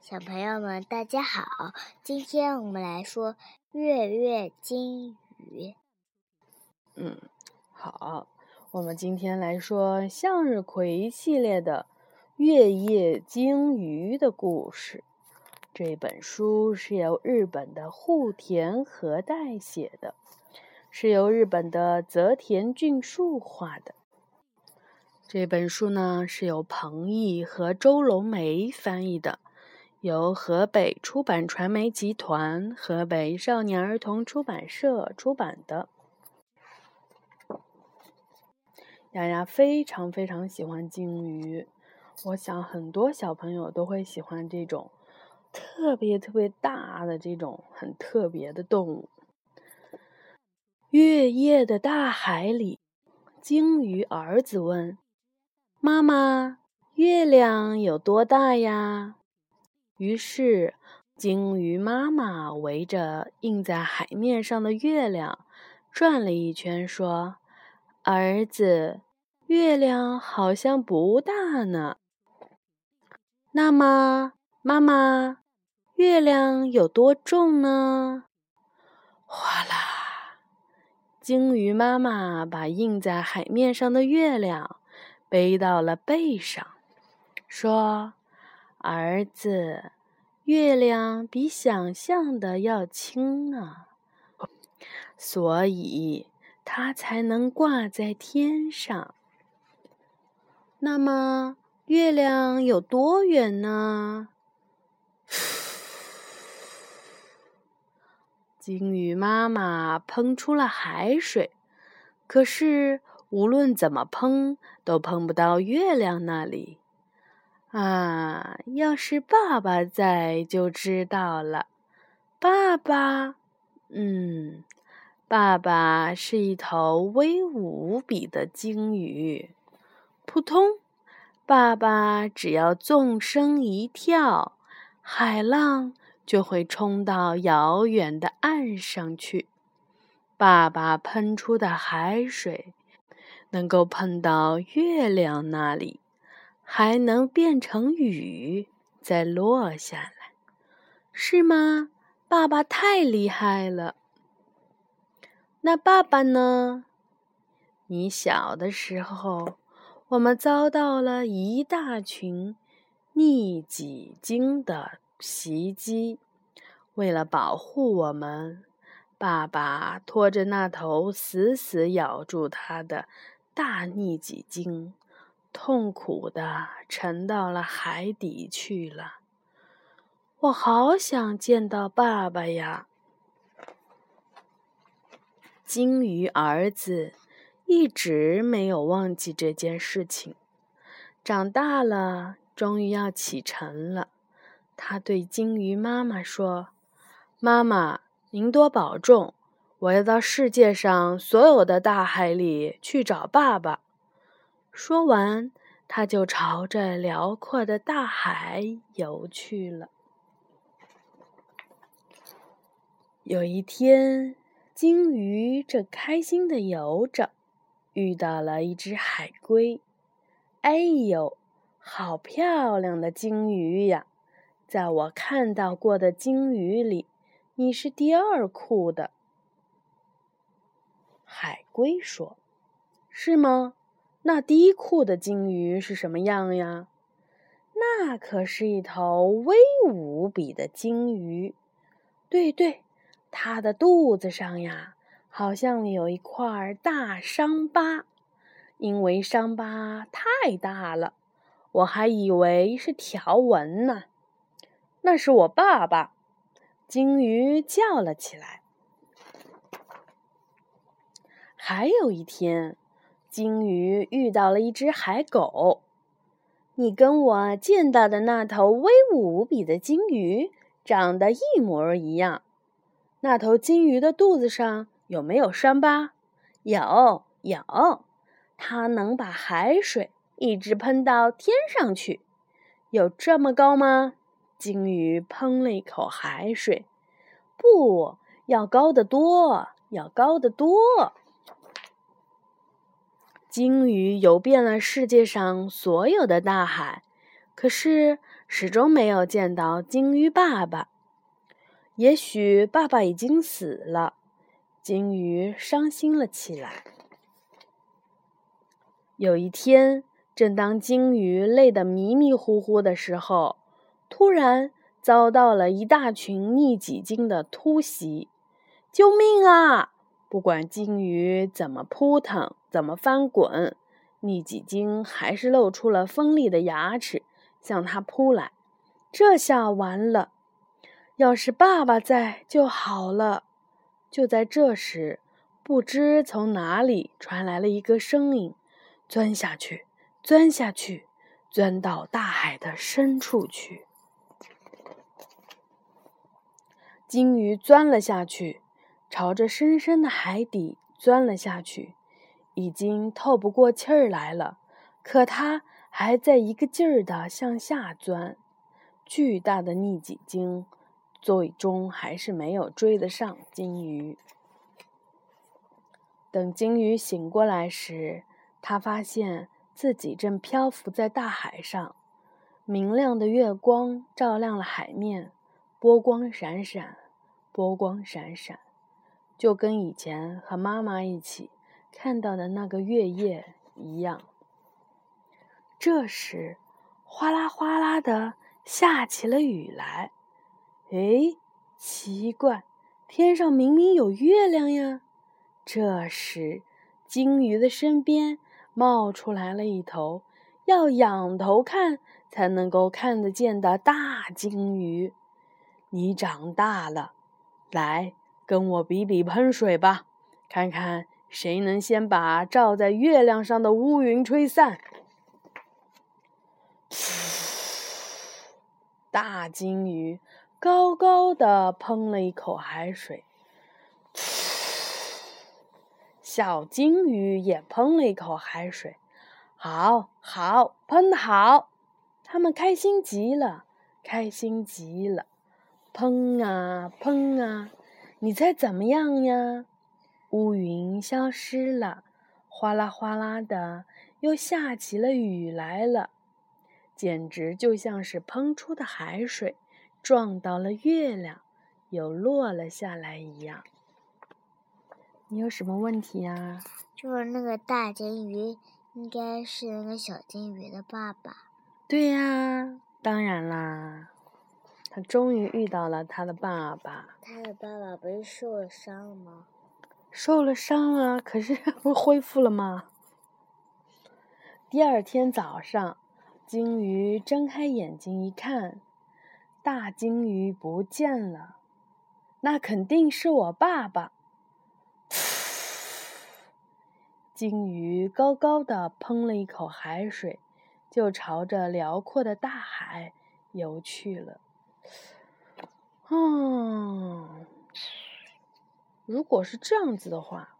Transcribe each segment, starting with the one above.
小朋友们，大家好！今天我们来说《月月金鱼》。嗯，好，我们今天来说向日葵系列的《月夜鲸鱼》的故事。这本书是由日本的户田和代写的，是由日本的泽田俊树画的。这本书呢是由彭毅和周龙梅翻译的。由河北出版传媒集团、河北少年儿童出版社出版的。丫丫非常非常喜欢鲸鱼，我想很多小朋友都会喜欢这种特别特别大的这种很特别的动物。月夜的大海里，鲸鱼儿子问：“妈妈，月亮有多大呀？”于是，鲸鱼妈妈围着映在海面上的月亮转了一圈，说：“儿子，月亮好像不大呢。那么，妈妈，月亮有多重呢？”哗啦，鲸鱼妈妈把映在海面上的月亮背到了背上，说。儿子，月亮比想象的要轻呢，所以它才能挂在天上。那么，月亮有多远呢？鲸鱼妈妈喷出了海水，可是无论怎么喷，都喷不到月亮那里。啊，要是爸爸在就知道了。爸爸，嗯，爸爸是一头威武无比的鲸鱼。扑通，爸爸只要纵身一跳，海浪就会冲到遥远的岸上去。爸爸喷出的海水，能够喷到月亮那里。还能变成雨，再落下来，是吗？爸爸太厉害了。那爸爸呢？你小的时候，我们遭到了一大群逆戟鲸的袭击。为了保护我们，爸爸拖着那头死死咬住他的大逆戟鲸。痛苦的沉到了海底去了。我好想见到爸爸呀！鲸鱼儿子一直没有忘记这件事情。长大了，终于要启程了。他对鲸鱼妈妈说：“妈妈，您多保重！我要到世界上所有的大海里去找爸爸。”说完，他就朝着辽阔的大海游去了。有一天，鲸鱼正开心的游着，遇到了一只海龟。哎呦，好漂亮的鲸鱼呀！在我看到过的鲸鱼里，你是第二酷的。海龟说：“是吗？”那第一酷的鲸鱼是什么样呀？那可是一头威武无比的鲸鱼。对对，它的肚子上呀，好像有一块大伤疤，因为伤疤太大了，我还以为是条纹呢。那是我爸爸，鲸鱼叫了起来。还有一天。鲸鱼遇到了一只海狗，你跟我见到的那头威武无比的鲸鱼长得一模一样。那头鲸鱼的肚子上有没有伤疤？有，有。它能把海水一直喷到天上去，有这么高吗？鲸鱼喷了一口海水，不要高得多，要高得多。鲸鱼游遍了世界上所有的大海，可是始终没有见到鲸鱼爸爸。也许爸爸已经死了，鲸鱼伤心了起来。有一天，正当鲸鱼累得迷迷糊糊的时候，突然遭到了一大群逆戟鲸的突袭！救命啊！不管鲸鱼怎么扑腾，怎么翻滚，逆戟鲸还是露出了锋利的牙齿，向它扑来。这下完了！要是爸爸在就好了。就在这时，不知从哪里传来了一个声音。钻下去，钻下去，钻到大海的深处去。鲸鱼钻了下去，朝着深深的海底钻了下去，已经透不过气儿来了。可它还在一个劲儿的向下钻。巨大的逆戟鲸最终还是没有追得上鲸鱼。等鲸鱼醒过来时，他发现自己正漂浮在大海上，明亮的月光照亮了海面，波光闪闪，波光闪闪，就跟以前和妈妈一起看到的那个月夜一样。这时，哗啦哗啦的下起了雨来。哎，奇怪，天上明明有月亮呀！这时，鲸鱼的身边。冒出来了一头要仰头看才能够看得见的大鲸鱼。你长大了，来跟我比比喷水吧，看看谁能先把照在月亮上的乌云吹散。大鲸鱼高高的喷了一口海水。小金鱼也喷了一口海水，好好喷的好，他们开心极了，开心极了，喷啊喷啊，你猜怎么样呀？乌云消失了，哗啦哗啦的，又下起了雨来了，简直就像是喷出的海水撞到了月亮，又落了下来一样。你有什么问题呀？就是那个大金鱼，应该是那个小金鱼的爸爸。对呀，当然啦，他终于遇到了他的爸爸。他的爸爸不是受了伤吗？受了伤啊，可是 不恢复了吗？第二天早上，鲸鱼睁开眼睛一看，大鲸鱼不见了，那肯定是我爸爸。鲸鱼高高的喷了一口海水，就朝着辽阔的大海游去了。嗯，如果是这样子的话，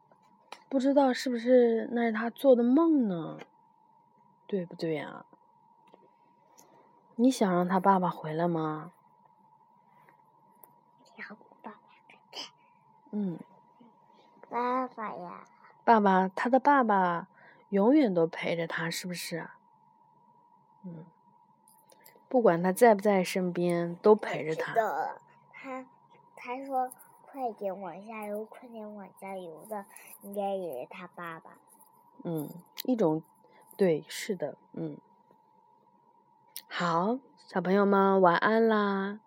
不知道是不是那是他做的梦呢？对不对呀？你想让他爸爸回来吗？想爸爸嗯。爸爸呀。爸爸，他的爸爸永远都陪着他，是不是？嗯，不管他在不在身边，都陪着他。他他说：“快点往下游，快点往下游的，应该也是他爸爸。”嗯，一种，对，是的，嗯。好，小朋友们晚安啦。